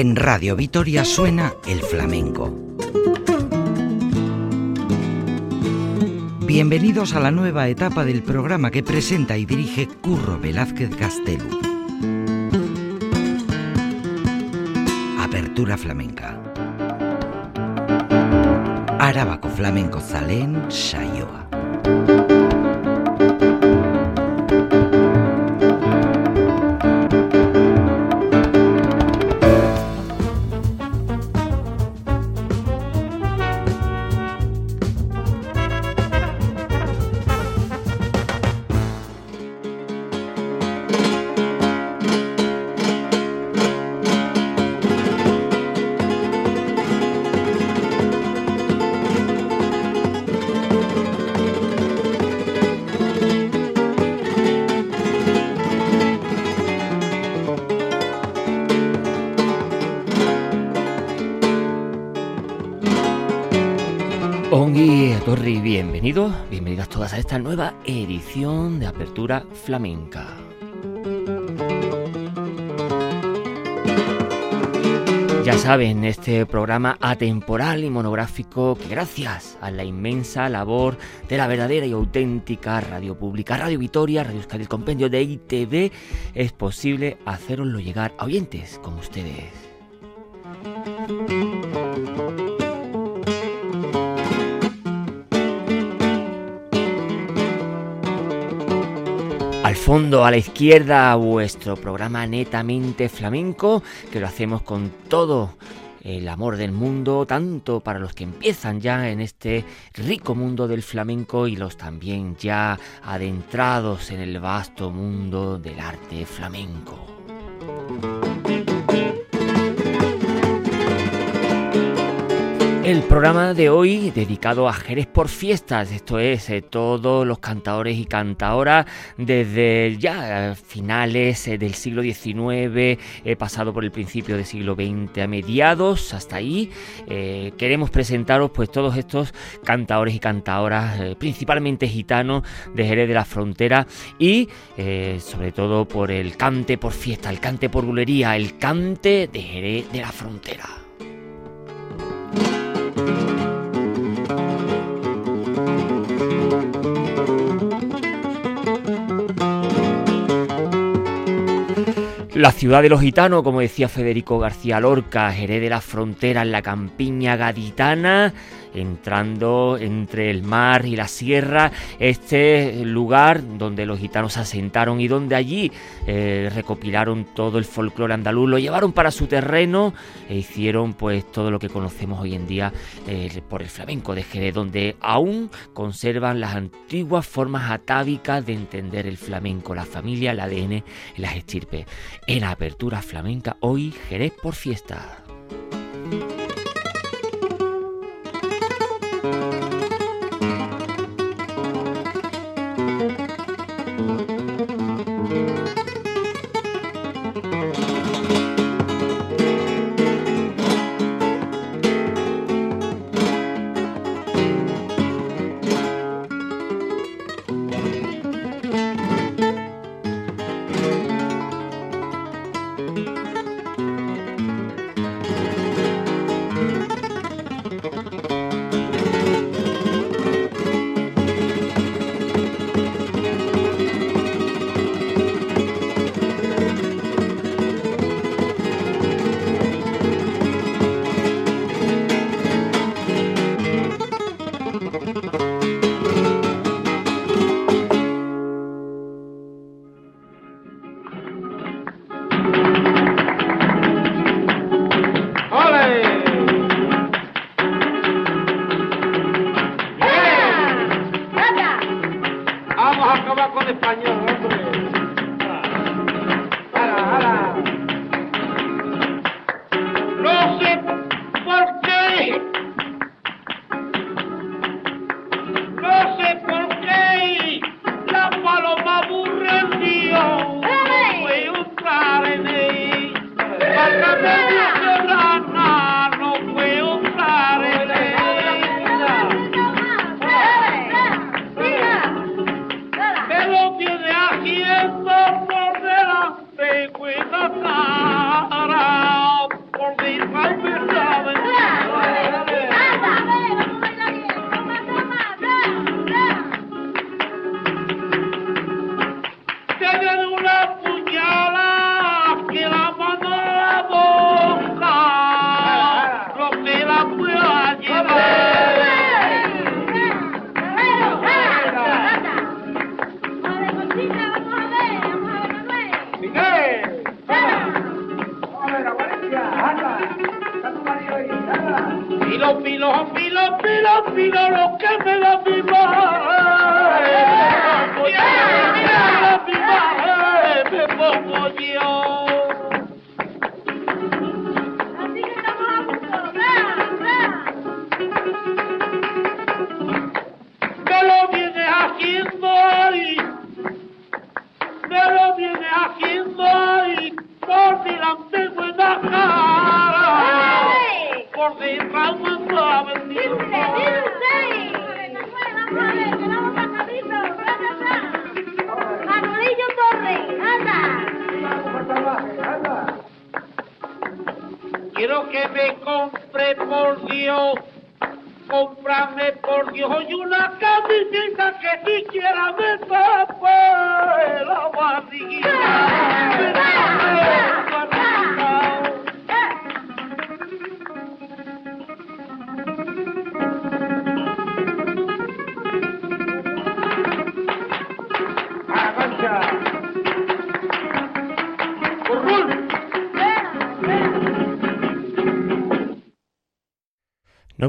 En Radio Vitoria suena el flamenco. Bienvenidos a la nueva etapa del programa que presenta y dirige Curro Velázquez Castelo. Apertura flamenca. Arábaco flamenco zalén saioa. Esta nueva edición de Apertura Flamenca. Ya saben, este programa atemporal y monográfico que gracias a la inmensa labor de la verdadera y auténtica radio pública, Radio Vitoria, Radio Euskadi, compendio de ITV, es posible haceroslo llegar a oyentes como ustedes. Fondo, a la izquierda, vuestro programa netamente flamenco, que lo hacemos con todo el amor del mundo, tanto para los que empiezan ya en este rico mundo del flamenco y los también ya adentrados en el vasto mundo del arte flamenco. El programa de hoy dedicado a Jerez por fiestas, esto es, eh, todos los cantadores y cantadoras desde ya finales eh, del siglo XIX, he pasado por el principio del siglo XX a mediados, hasta ahí. Eh, queremos presentaros pues todos estos cantadores y cantadoras, principalmente gitanos de Jerez de la Frontera y sobre todo por el cante por fiesta, el cante por bulería, el cante de Jerez de la Frontera. La ciudad de los gitanos, como decía Federico García Lorca, Jerez de la frontera en la campiña gaditana, entrando entre el mar y la sierra, este lugar donde los gitanos se asentaron y donde allí eh, recopilaron todo el folclore andaluz, lo llevaron para su terreno e hicieron pues todo lo que conocemos hoy en día eh, por el flamenco de Jerez, donde aún conservan las antiguas formas atávicas de entender el flamenco, la familia, el ADN y las estirpes. En apertura flamenca, hoy Jerez por fiesta.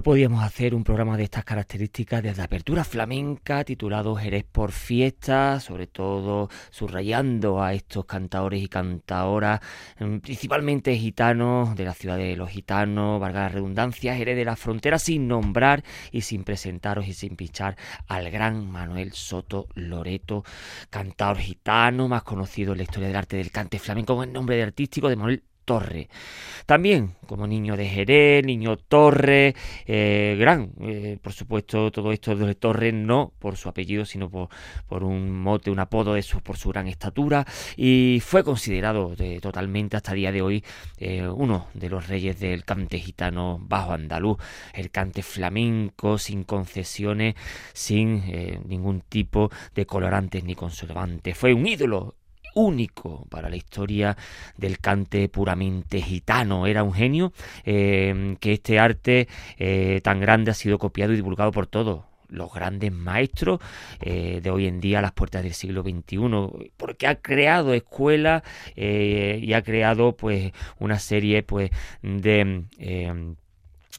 Podíamos hacer un programa de estas características desde apertura flamenca titulado Jerez por fiesta, sobre todo subrayando a estos cantadores y cantadoras, mm, principalmente gitanos de la ciudad de los gitanos, valga la redundancia, Jerez de la frontera, sin nombrar y sin presentaros y sin pinchar al gran Manuel Soto Loreto, cantador gitano, más conocido en la historia del arte del cante flamenco con el nombre de artístico de Manuel Torre. También como niño de Jerez, niño Torre, eh, gran, eh, por supuesto, todo esto de Torre no por su apellido, sino por, por un mote, un apodo de su, por su gran estatura, y fue considerado totalmente hasta día de hoy eh, uno de los reyes del cante gitano bajo andaluz, el cante flamenco, sin concesiones, sin ningún tipo de colorantes ni conservantes. Fue un ídolo único para la historia del cante puramente gitano. Era un genio eh, que este arte eh, tan grande ha sido copiado y divulgado por todos los grandes maestros eh, de hoy en día a las puertas del siglo XXI, porque ha creado escuelas y ha creado pues una serie pues de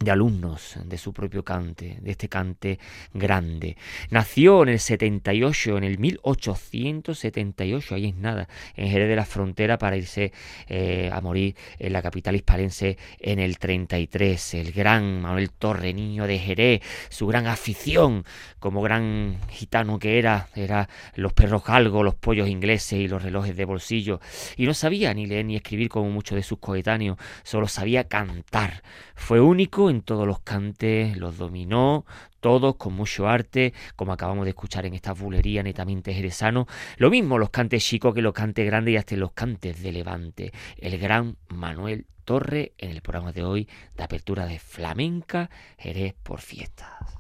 de alumnos de su propio cante, de este cante grande. Nació en el 78, en el 1878, ahí es nada, en Jerez de la Frontera para irse eh, a morir en la capital hispalense en el 33. El gran Manuel Torre, niño de Jerez, su gran afición como gran gitano que era, era los perros galgos, los pollos ingleses y los relojes de bolsillo. Y no sabía ni leer ni escribir como muchos de sus coetáneos, solo sabía cantar. Fue único en todos los cantes, los dominó, todos con mucho arte, como acabamos de escuchar en esta bulería netamente jerezano. Lo mismo los cantes chicos que los cantes grandes y hasta los cantes de Levante. El gran Manuel Torre en el programa de hoy de apertura de Flamenca Jerez por fiestas.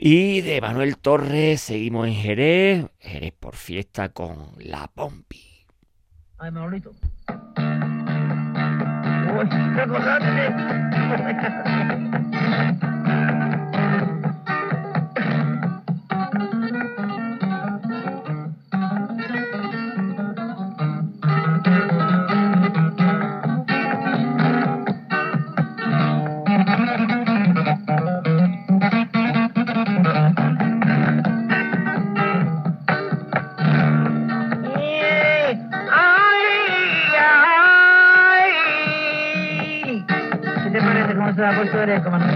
Y de Manuel Torres seguimos en Jerez, Jerez por fiesta con la Pompi. Ay, Manolito. Uy, Ay, en cuando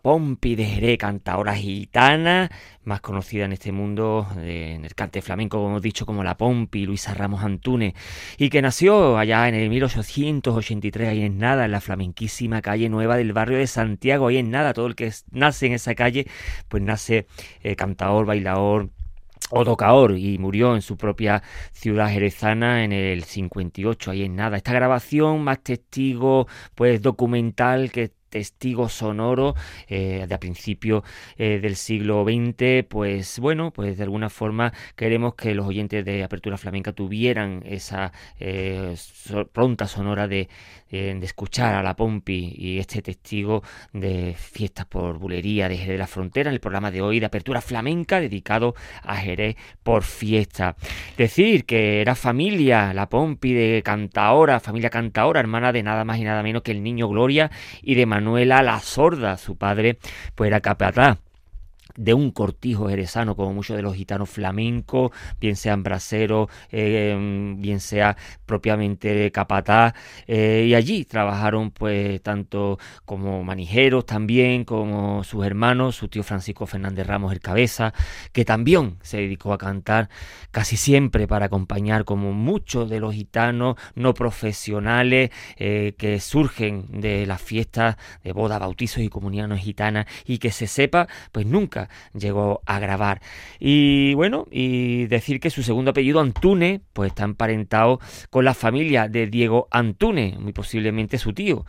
Pompi de Jerez, cantadora gitana, más conocida en este mundo, eh, en el cante flamenco, como hemos dicho, como la Pompi, Luisa Ramos Antúnez, y que nació allá en el 1883, ahí en nada, en la flamenquísima calle nueva del barrio de Santiago, ahí en nada, todo el que nace en esa calle, pues nace eh, cantador, bailador, o tocaor y murió en su propia ciudad jerezana en el 58, ahí en nada. Esta grabación más testigo, pues documental que testigo sonoro eh, de a principio eh, del siglo XX, pues bueno, pues de alguna forma queremos que los oyentes de Apertura Flamenca tuvieran esa eh, pronta sonora de, eh, de escuchar a la Pompi y este testigo de fiestas por bulería de Jerez de la Frontera en el programa de hoy de Apertura Flamenca dedicado a Jerez por fiesta. Decir que era familia, la Pompi de Cantaora, familia Cantaora, hermana de nada más y nada menos que el niño Gloria y de Manuela la Sorda, su padre pues era capataz de un cortijo jerezano, como muchos de los gitanos flamencos, bien sean braceros, eh, bien sea propiamente capataz, eh, y allí trabajaron pues tanto como manijeros también, como sus hermanos, su tío Francisco Fernández Ramos el Cabeza, que también se dedicó a cantar casi siempre para acompañar como muchos de los gitanos no profesionales eh, que surgen de las fiestas de boda, bautizos y comuniones gitanas y que se sepa, pues nunca llegó a grabar. Y bueno, y decir que su segundo apellido Antune, pues está emparentado con la familia de Diego Antune, muy posiblemente su tío,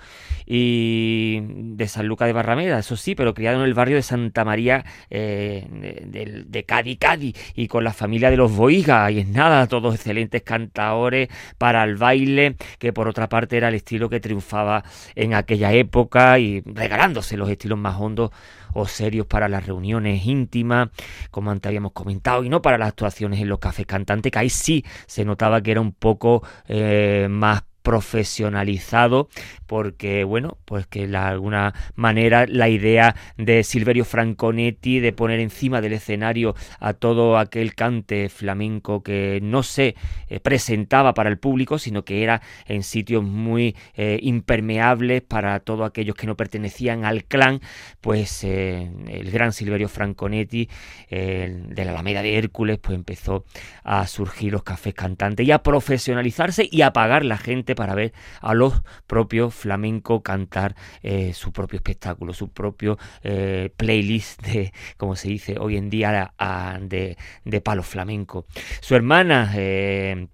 y de San Luca de Barrameda, eso sí, pero criado en el barrio de Santa María eh, de, de, Cádiz, Cádiz, y con la familia de los Boiga, y es nada, todos excelentes cantadores para el baile, que por otra parte era el estilo que triunfaba en aquella época y regalándose los estilos más hondos o serios para las reuniones íntimas, como antes habíamos comentado, y no para las actuaciones en los cafés cantantes, que ahí sí se notaba que era un poco eh, más profesionalizado porque bueno pues que de alguna manera la idea de Silverio Franconetti de poner encima del escenario a todo aquel cante flamenco que no se eh, presentaba para el público sino que era en sitios muy eh, impermeables para todos aquellos que no pertenecían al clan pues eh, el gran Silverio Franconetti de la Alameda de Hércules pues empezó a surgir los cafés cantantes y a profesionalizarse y a pagar la gente para ver a los propios flamenco cantar eh, su propio espectáculo, su propio eh, playlist de, como se dice hoy en día, de, de palo flamenco. Su hermana eh,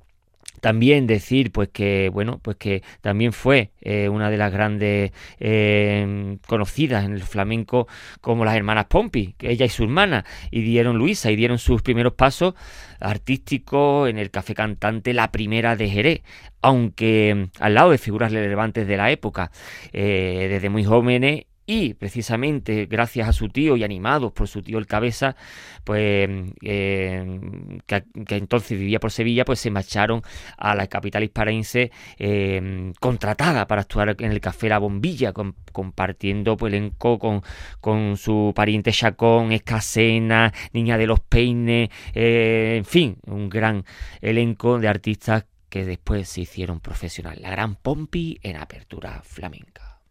también decir pues que bueno pues que también fue eh, una de las grandes eh, conocidas en el flamenco como las hermanas Pompi que ella y su hermana y dieron Luisa y dieron sus primeros pasos artísticos en el café cantante la primera de Jerez aunque al lado de figuras relevantes de la época eh, desde muy jóvenes y precisamente gracias a su tío y animados por su tío el cabeza, pues eh, que, entonces vivía por Sevilla, pues se marcharon a la capital hisparense eh, contratada para actuar en el Café La Bombilla, compartiendo pues, elenco con, con su pariente Chacón, Escasena, Niña de los Peines, eh, en fin, un gran elenco de artistas que después se hicieron profesionales. La gran Pompi en apertura flamenca.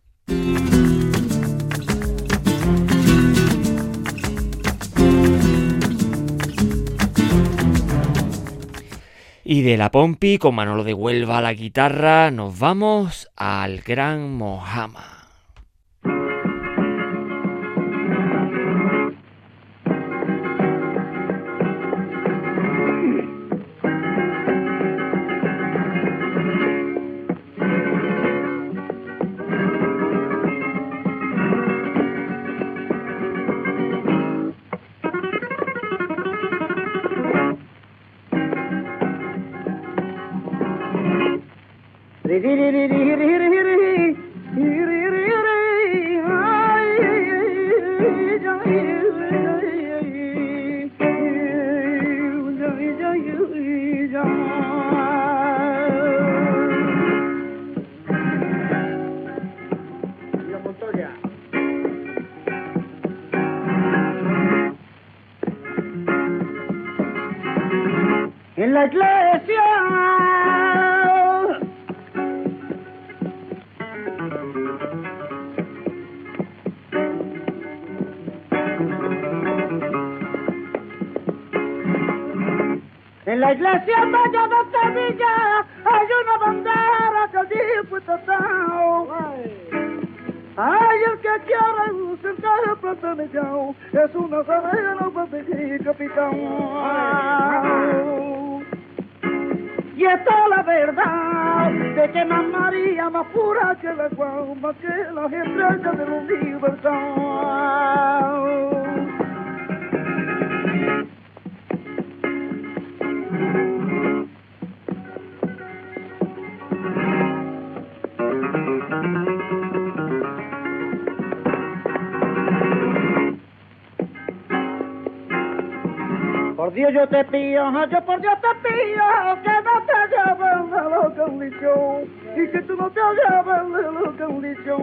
Y de la Pompi, con Manolo de Huelva a la guitarra, nos vamos al Gran Mojama. La iglesia mayor de Sevilla hay una bandera que dice. Ay, el que quiera sentar platanillao es una zarena para capitán. Y esta es la verdad de que más María más pura que la guama que las estrellas de la Dios yo te pido, yo por Dios te pido que no te lleven que un dicho y que tú no te lleven de un dicho.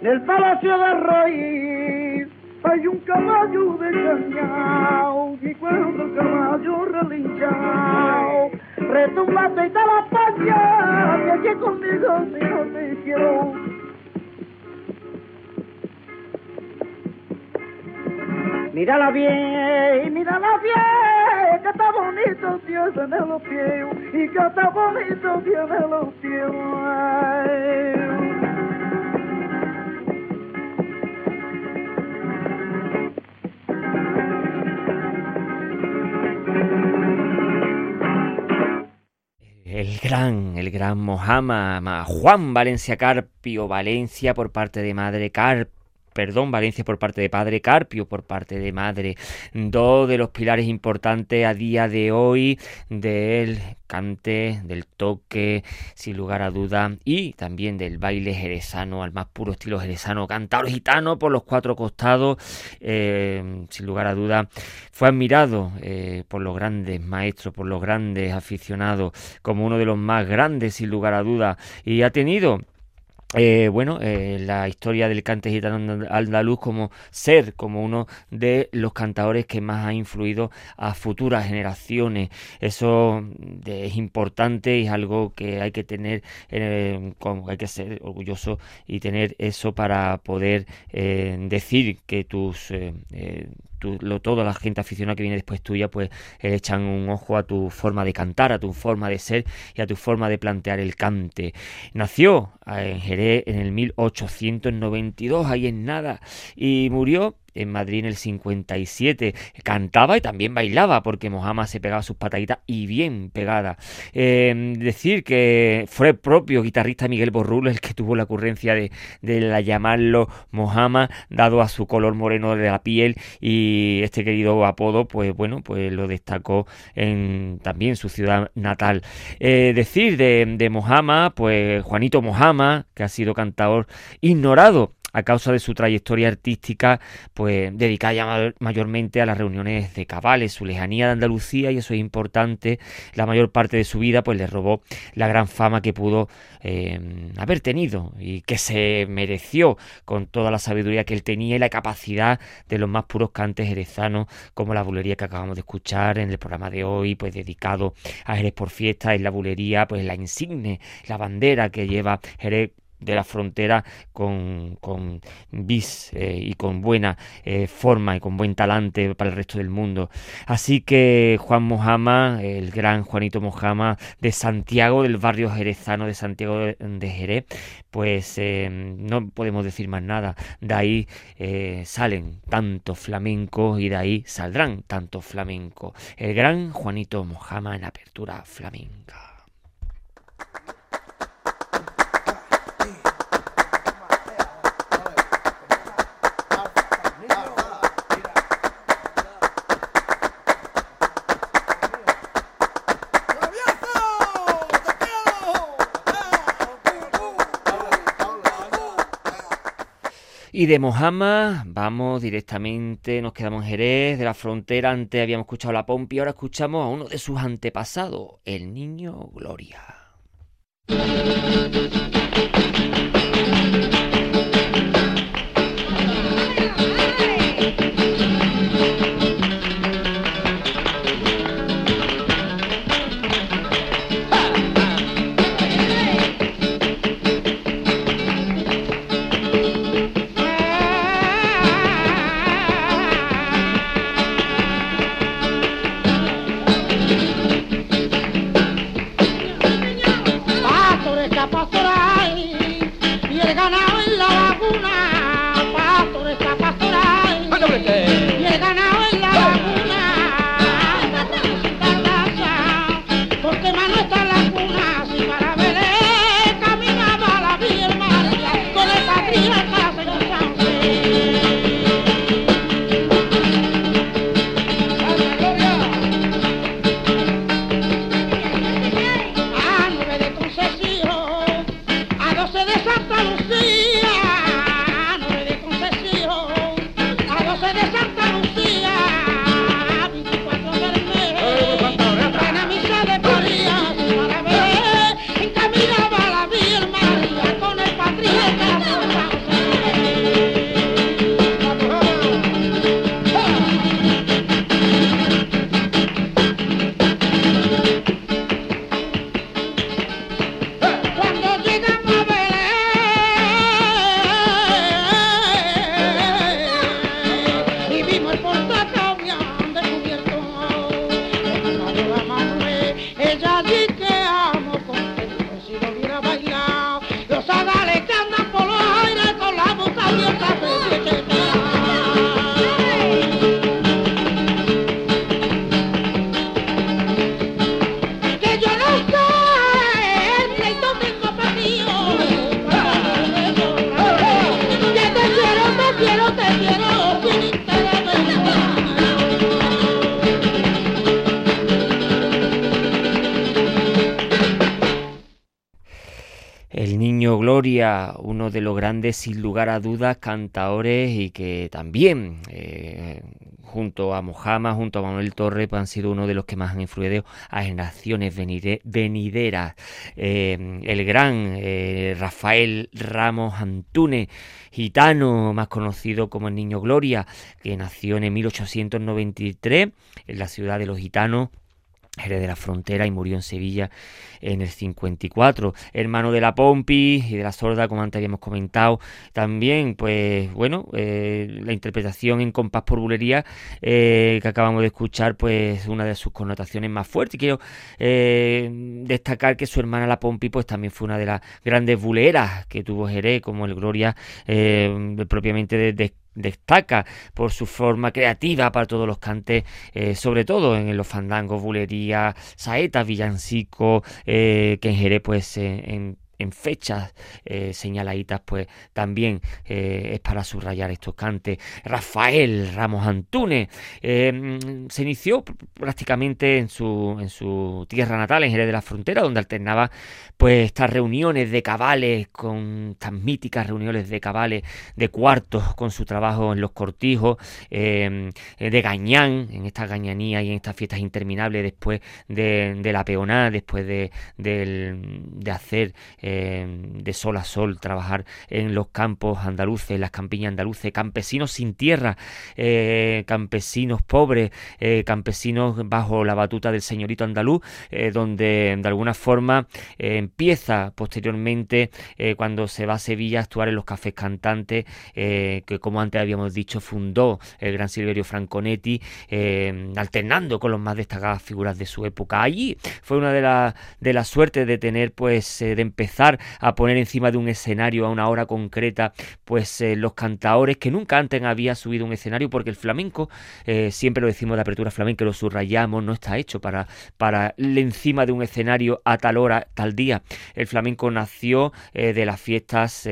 En el palacio de Rey hay un caballo de cañao y cuando el caballo relinchao retumbate y te la paña que aquí conmigo si no te quiero Mírala bien, mírala bien, que está bonito Dios en los pies y que está bonito Dios en los pies. El gran, el gran Mohammed, Juan Valencia Carpio Valencia por parte de madre Carpio perdón, Valencia por parte de padre, Carpio por parte de madre. Dos de los pilares importantes a día de hoy del cante, del toque, sin lugar a duda, y también del baile jerezano, al más puro estilo jerezano, cantador gitano por los cuatro costados, eh, sin lugar a duda, fue admirado eh, por los grandes maestros, por los grandes aficionados, como uno de los más grandes, sin lugar a duda, y ha tenido eh, bueno, eh, la historia del cante gitano andaluz como ser, como uno de los cantadores que más ha influido a futuras generaciones. Eso es importante y es algo que hay que tener, eh, hay que ser orgulloso y tener eso para poder decir que tus lo, toda la gente aficionada que viene después tuya, pues eh, echan un ojo a tu forma de cantar, a tu forma de ser y a tu forma de plantear el cante. Nació eh, en Jerez en el 1892, ahí en nada, y murió en Madrid en el 57. Cantaba y también bailaba porque Mohamed se pegaba sus pataditas y bien pegada. Em, decir que fue el propio guitarrista Miguel Borrulo el que tuvo la ocurrencia de, la llamarlo Mohamed, dado a su color moreno de la piel y este querido apodo, pues bueno, pues lo destacó en también su ciudad natal. Eh, decir de, de Mohamed, pues Juanito Mohamed, que ha sido cantador ignorado a causa de su trayectoria artística, pues dedicada mayormente a las reuniones de cabales, su lejanía de Andalucía, y eso es importante, la mayor parte de su vida, pues le robó la gran fama que pudo eh, haber tenido y que se mereció con toda la sabiduría que él tenía y la capacidad de los más puros cantes jerezanos, como la bulería que acabamos de escuchar en el programa de hoy, pues dedicado a Jerez por fiesta, es la bulería, pues la insigne, la bandera que lleva Jerez de la frontera con, con bis eh, y con buena eh, forma y con buen talante para el resto del mundo. Así que Juan Mojama, el gran Juanito Mojama de Santiago, del barrio jerezano de Santiago de, Jerez, pues eh, no podemos decir más nada. De ahí salen tantos flamencos y de ahí saldrán tantos flamencos. El gran Juanito Mojama en apertura flamenca. Y de Mojama vamos directamente, nos quedamos en Jerez, de la frontera, antes habíamos escuchado la Pompi, ahora escuchamos a uno de sus antepasados, el niño Gloria. Uno de los grandes, sin lugar a dudas, cantaores y que también, eh, junto a Mojama, junto a Manuel Torre, pues han sido uno de los que más han influido a generaciones venideras. Eh, el gran eh, Rafael Ramos Antúnez, gitano, más conocido como el Niño Gloria, que nació en 1893 en la ciudad de los gitanos Jerez de la Frontera y murió en Sevilla en el 54. Hermano de la Pompi y de la Sorda, como antes habíamos comentado. También, pues bueno, eh, la interpretación en compás por bulería eh, que acabamos de escuchar, pues una de sus connotaciones más fuertes. Y quiero eh, destacar que su hermana la Pompi, pues también fue una de las grandes buleras que tuvo Jerez, como el Gloria propiamente de, de destaca por su forma creativa para todos los cantes, eh, sobre todo en los fandangos, bulería, saetas, villancico, eh, que en Jerez pues en en fechas eh, señaladitas, pues también eh, es para subrayar estos cantes. Rafael Ramos Antúnez eh, se inició prácticamente en su, en su tierra natal, en Jerez de la Frontera, donde alternaba pues estas reuniones de cabales, con estas míticas reuniones de cabales de cuartos, con su trabajo en los cortijos, de gañán, en esta gañanía y en estas fiestas interminables después de, la peonada, después de, de hacer Em, de sol a sol, trabajar en los campos andaluces, las campiñas andaluces, campesinos sin tierra, eh, campesinos pobres, eh, campesinos bajo la batuta del señorito andaluz, eh, donde de alguna forma empieza posteriormente cuando se va a Sevilla a actuar en los cafés cantantes, que como antes habíamos dicho fundó el gran Silverio Franconetti, alternando con los más destacadas figuras de su época. Allí fue una de las de la suerte de tener pues de empezar a poner encima de un escenario a una hora concreta, pues eh, los cantaores que nunca antes había subido un escenario, porque el flamenco, eh, siempre lo decimos de apertura flamenca, lo subrayamos, no está hecho para, para encima de un escenario a tal hora, tal día. El flamenco nació eh, de las fiestas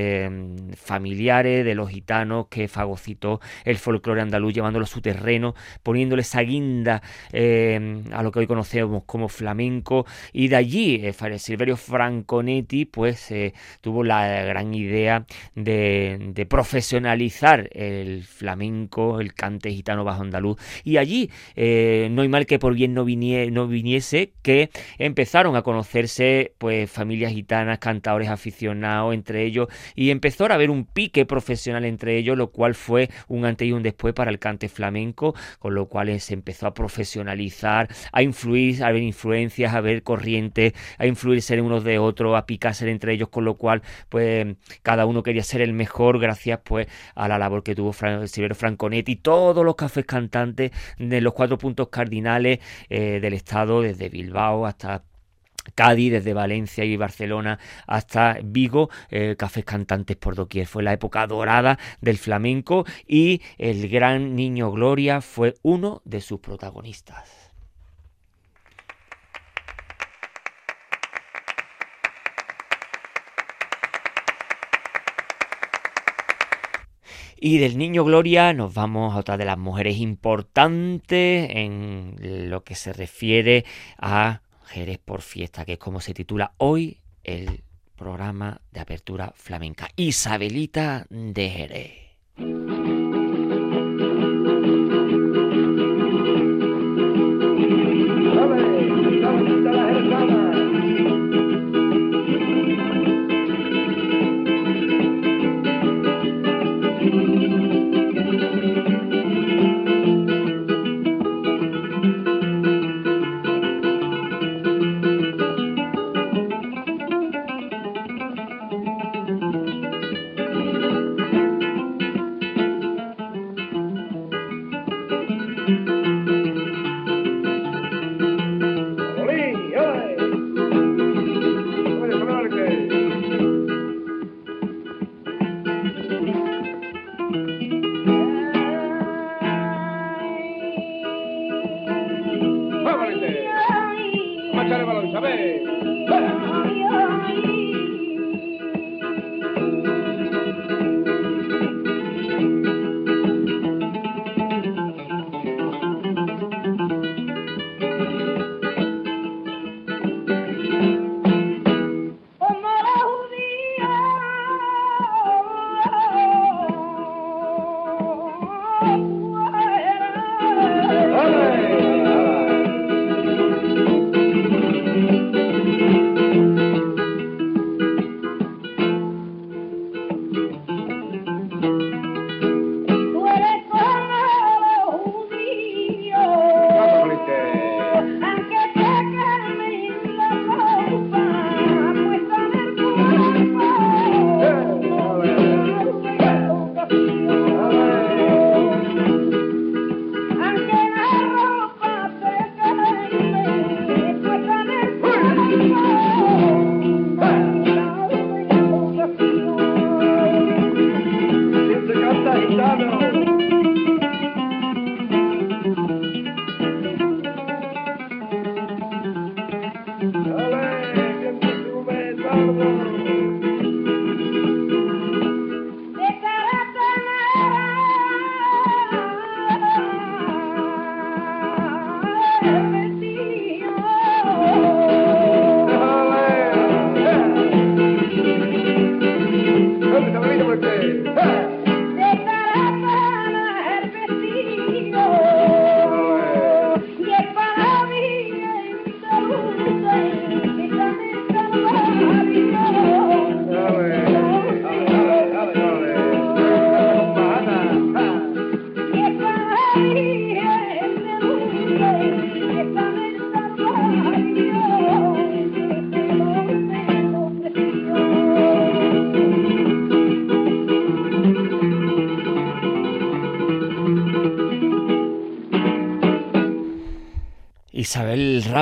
familiares, de los gitanos que fagocitó el folclore andaluz, llevándolo a su terreno, poniéndole esa guinda a lo que hoy conocemos como flamenco, y de allí Silverio Franconetti pues tuvo la gran idea de, profesionalizar el flamenco, el cante gitano bajo andaluz. Y allí eh, no hay mal que por bien no, no viniese que empezaron a conocerse pues familias gitanas, cantadores aficionados entre ellos y empezó a haber un pique profesional entre ellos, lo cual fue un antes y un después para el cante flamenco, con lo cual se empezó a profesionalizar, a influir, a ver influencias, a ver corrientes, a influirse en unos de otros, a picarse entre ellos, con lo cual pues cada uno quería ser el mejor gracias pues a la labor que tuvo Silvero Franconetti, todos los cafés cantantes de los cuatro puntos cardinales eh, del estado, desde Bilbao hasta Cádiz, desde Valencia y Barcelona hasta Vigo, eh, cafés cantantes por doquier. Fue la época dorada del flamenco y el gran niño Gloria fue uno de sus protagonistas. Y del niño Gloria nos vamos a otra de las mujeres importantes en lo que se refiere a Jerez por fiesta, que es como se titula hoy el programa de apertura flamenca. Isabelita de Jerez.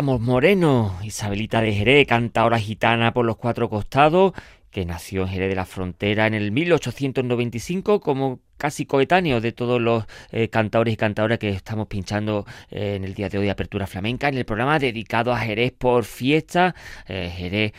Moreno, Isabelita de Jerez, cantadora gitana por los cuatro costados, que nació en Jerez de la Frontera en el 1895 como casi coetáneo de todos los eh, cantadores y cantadoras que estamos pinchando eh, en el día de hoy Apertura Flamenca, en el programa dedicado a Jerez por fiesta, eh, Jerez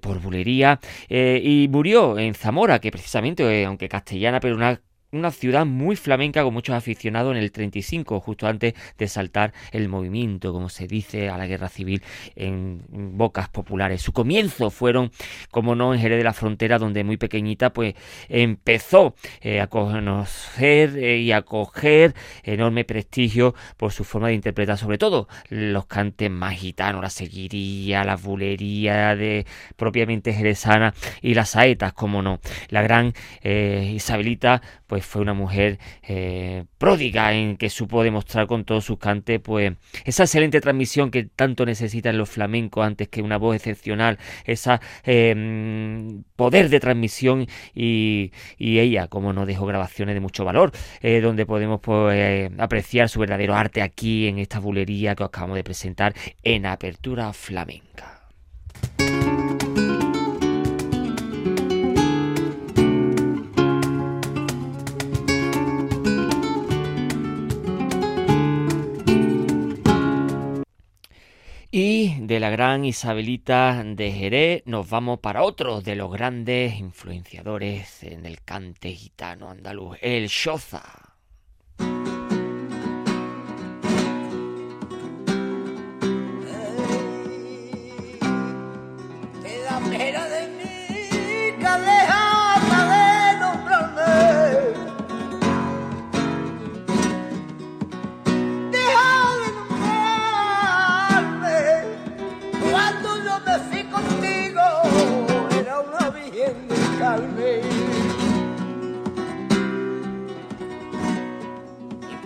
por bulería, y murió en Zamora, que precisamente, aunque castellana, pero una una ciudad muy flamenca con muchos aficionados en el 35, justo antes de saltar el movimiento, como se dice, a la guerra civil en bocas populares. Su comienzo fueron, como no, en Jerez de la Frontera, donde muy pequeñita pues empezó eh, a conocer eh, y a coger enorme prestigio por su forma de interpretar, sobre todo los cantes más gitanos, la seguiría, la bulería de propiamente jerezana y las saetas, como no. La gran eh, Isabelita pues pues fue una mujer eh, pródiga en que supo demostrar con todos sus cantes pues esa excelente transmisión que tanto necesitan los flamencos antes que una voz excepcional, esa em, poder de transmisión y, ella, como no dejó grabaciones de mucho valor, eh, donde podemos pues, apreciar su verdadero arte aquí en esta bulería que os acabamos de presentar en Apertura Flamenca. Y de la gran Isabelita de Jerez nos vamos para otro de los grandes influenciadores en el cante gitano andaluz, el Shoza.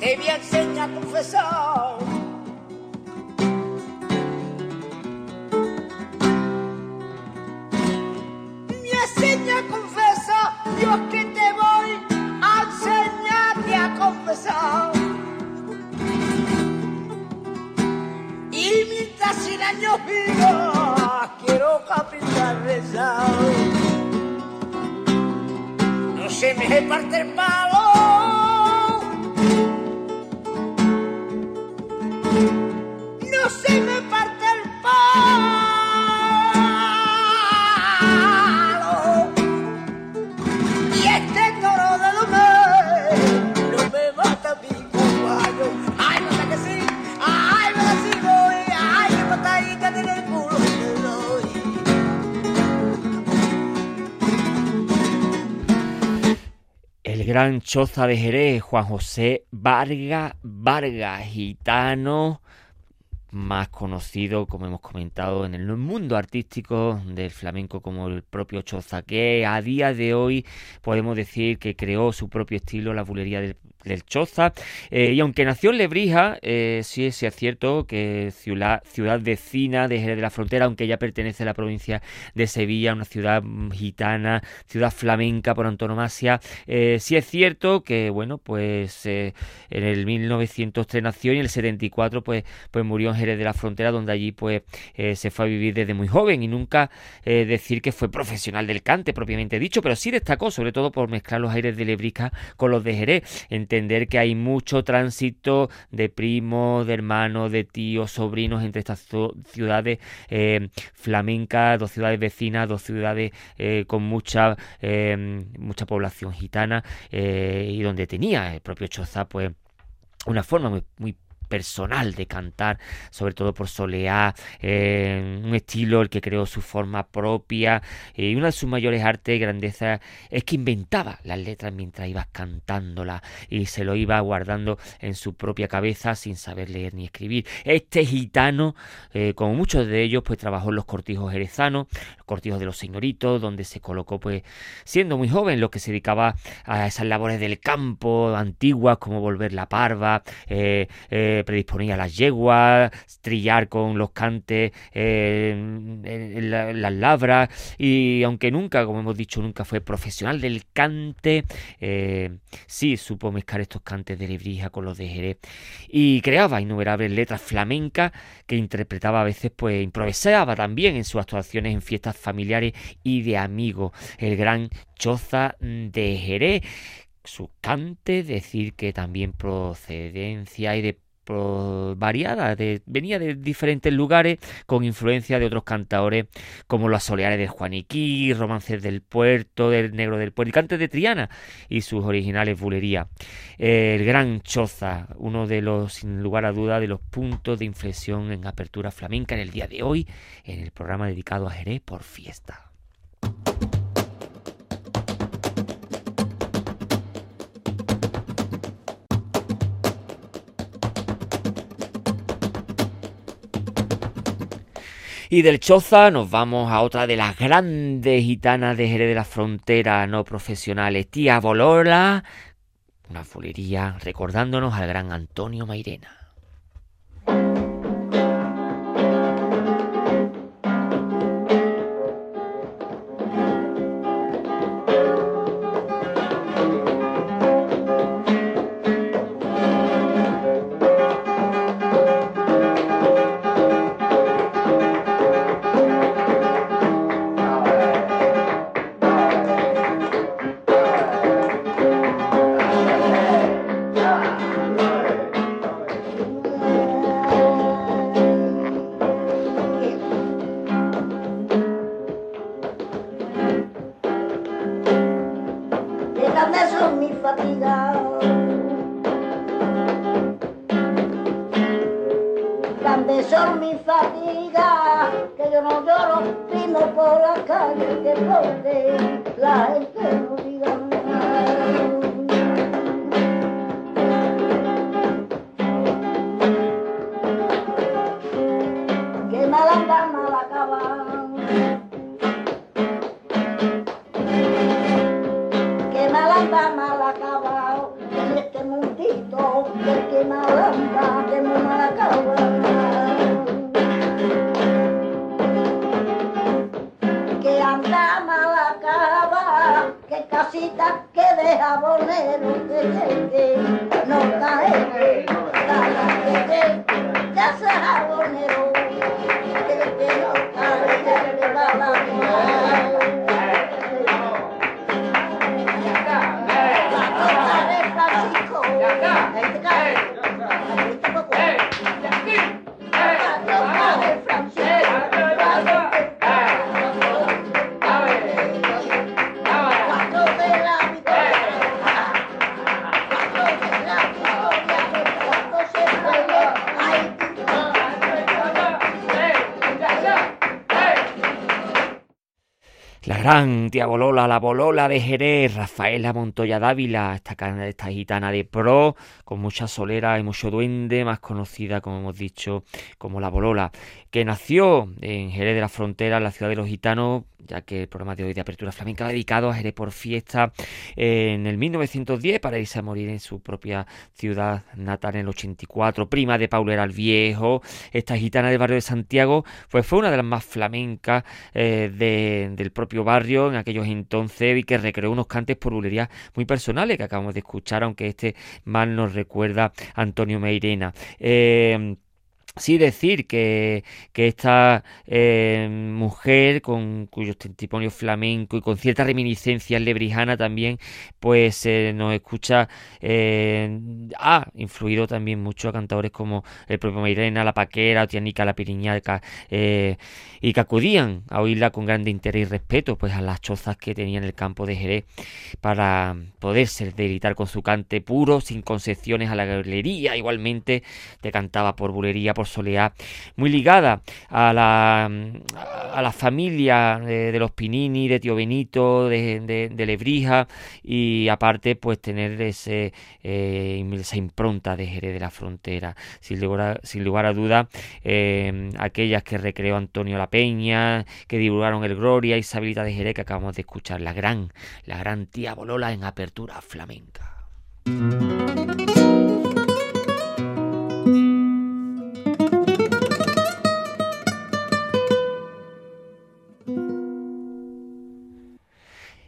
te voy a enseñar a confesar. Me enseña a confesar, Dios que te voy a enseñarte a confesar. Y mientras cien años viva, quiero capital rezar. No se me parte el mal. Gran choza de Jerez, Juan José Vargas Vargas, gitano, más conocido, como hemos comentado, en el mundo artístico del flamenco como el propio Choza, que a día de hoy podemos decir que creó su propio estilo, la bulería del del Choza. Eh, y aunque nació en Lebrija, eh, sí, es cierto que ciudad, ciudad vecina de Jerez de la Frontera, aunque ella pertenece a la provincia de Sevilla, una ciudad gitana, ciudad flamenca por antonomasia, eh, sí es cierto que, bueno, pues en el 1903 nació y en el 74 pues, pues murió en Jerez de la Frontera, donde allí pues se fue a vivir desde muy joven y nunca decir que fue profesional del cante propiamente dicho, pero sí destacó sobre todo por mezclar los aires de Lebrija con los de Jerez entender que hay mucho tránsito de primos, de hermanos, de tíos, sobrinos entre estas ciudades eh, flamencas, dos ciudades vecinas, dos ciudades eh, con mucha, eh, mucha población gitana y donde tenía el propio Choza pues una forma muy, muy personal de cantar, sobre todo por Soleá, eh, un estilo el que creó su forma propia y una de sus mayores artes y grandezas es que inventaba las letras mientras ibas cantándolas y se lo iba guardando en su propia cabeza sin saber leer ni escribir. Este gitano, eh, como muchos de ellos, pues trabajó en los cortijos jerezanos, los cortijos de los señoritos, donde se colocó pues siendo muy joven, lo que se dedicaba a esas labores del campo antiguas como volver la parva, eh, predisponía las yeguas, trillar con los cantes en, las labras y aunque nunca, como hemos dicho, nunca fue profesional del cante, eh, sí supo mezclar estos cantes de Lebrija con los de Jerez y creaba innumerables letras flamencas que interpretaba a veces, pues improvisaba también en sus actuaciones en fiestas familiares y de amigos. El gran Choza de Jerez su cante, decir que también procedencia y de variada, venía de diferentes lugares con influencia de otros cantadores como los Soleares de Juaniquí, Romances del Puerto, del Negro del Puerto y Cantes de Triana y sus originales bulerías. El Gran Choza, uno de los, sin lugar a duda, de los puntos de inflexión en apertura flamenca en el día de hoy, en el programa dedicado a Jerez por fiesta. Y del Choza nos vamos a otra de las grandes gitanas de Jerez de la Frontera no profesionales, Tía Bolola, una fulería recordándonos al gran Antonio Mairena. no lloro, primo por la calle que pobre, la gente la Bolola de Jerez, Rafaela Montoya Dávila, esta, esta gitana de pro, con mucha solera y mucho duende, más conocida, como hemos dicho, como la Bolola, que nació en Jerez de la Frontera, en la ciudad de los gitanos, ya que el programa de hoy de Apertura Flamenca dedicado a Jerez por Fiesta en el 1910 para irse a morir en su propia ciudad natal en el 84. Prima de Paulo era el Viejo, esta gitana del barrio de Santiago, pues fue una de las más flamencas eh, del propio barrio en aquellos entonces y que recreó unos cantes por bulerías muy personales que acabamos de escuchar, aunque este mal nos recuerda Antonio Meirena. Eh, Sí decir que, esta eh, mujer con cuyos testimonios flamenco y con cierta reminiscencia lebrijana también, pues eh, nos escucha, eh, ha influido también mucho a cantadores como el propio Mairena, La Paquera, Otianica, La Piriñaca, y que acudían a oírla con grande interés y respeto pues a las chozas que tenía en el campo de Jerez para poderse deleitar con su cante puro, sin concesiones a la galería, igualmente te cantaba por bulería, soleá, muy ligada a la, a la familia de, los Pinini, de Tío Benito, de, de, Lebrija y aparte pues tener ese, eh, esa impronta de Jerez de la Frontera. Sin lugar a, sin lugar a duda, eh, aquellas que recreó Antonio La Peña, que divulgaron el Gloria, Isabelita de Jerez que acabamos de escuchar, la gran, la gran tía Bolola en apertura flamenca.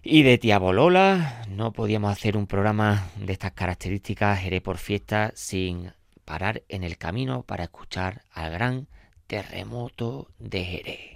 Y de Tía Bolola no podíamos hacer un programa de estas características, Jerez por fiesta, sin parar en el camino para escuchar al gran terremoto de Jerez.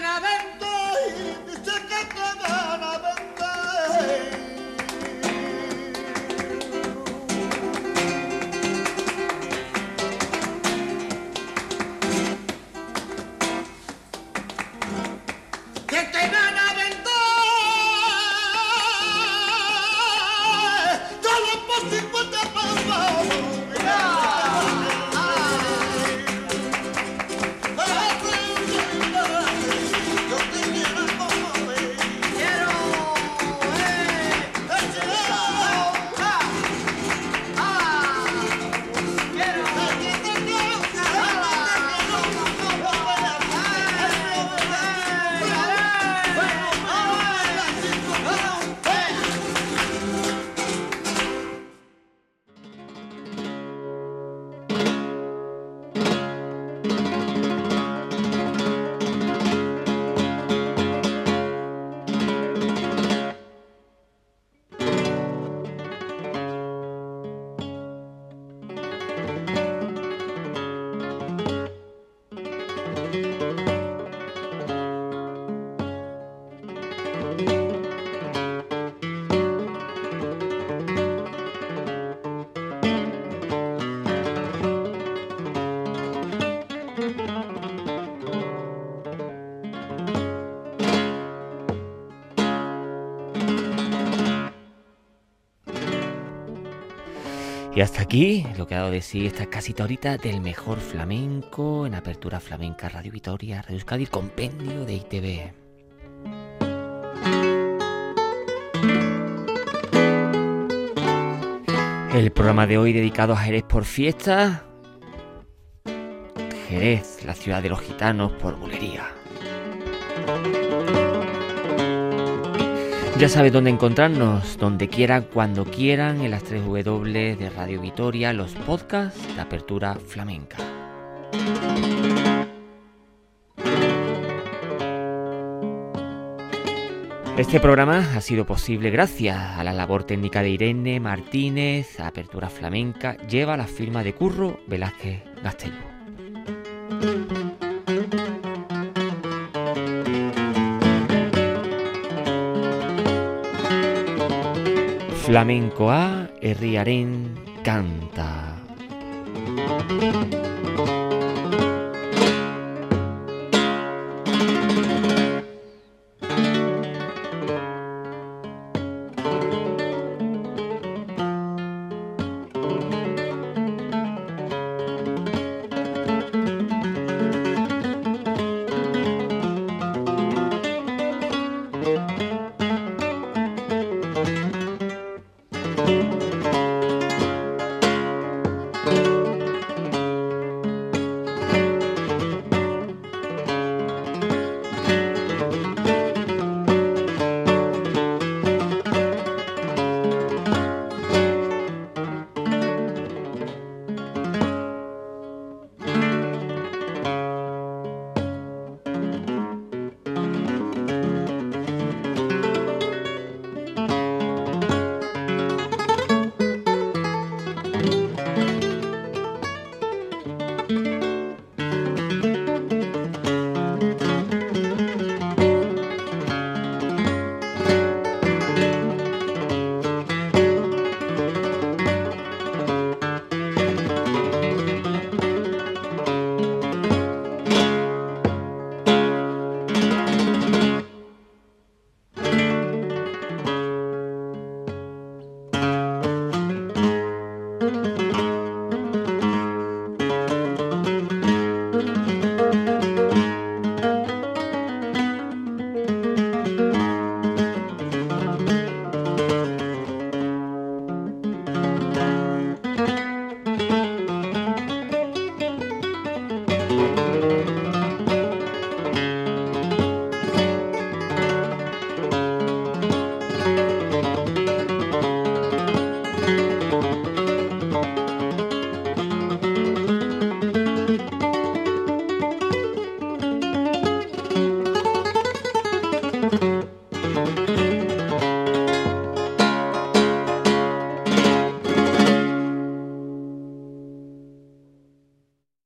Canadá. Y hasta aquí lo que ha dado de sí esta casita ahorita del mejor flamenco en Apertura Flamenca Radio Vitoria, Radio Euskadi, compendio de ITV. El programa de hoy dedicado a Jerez por fiesta. Jerez, la ciudad de los gitanos por bulería. Ya sabes dónde encontrarnos, donde quieran, cuando quieran, en las 3 W de Radio Vitoria, los podcasts de Apertura Flamenca. Este programa ha sido posible gracias a la labor técnica de Irene Martínez, Apertura Flamenca, lleva la firma de Curro Velázquez Gastelú. Flamencoa herriaren canta.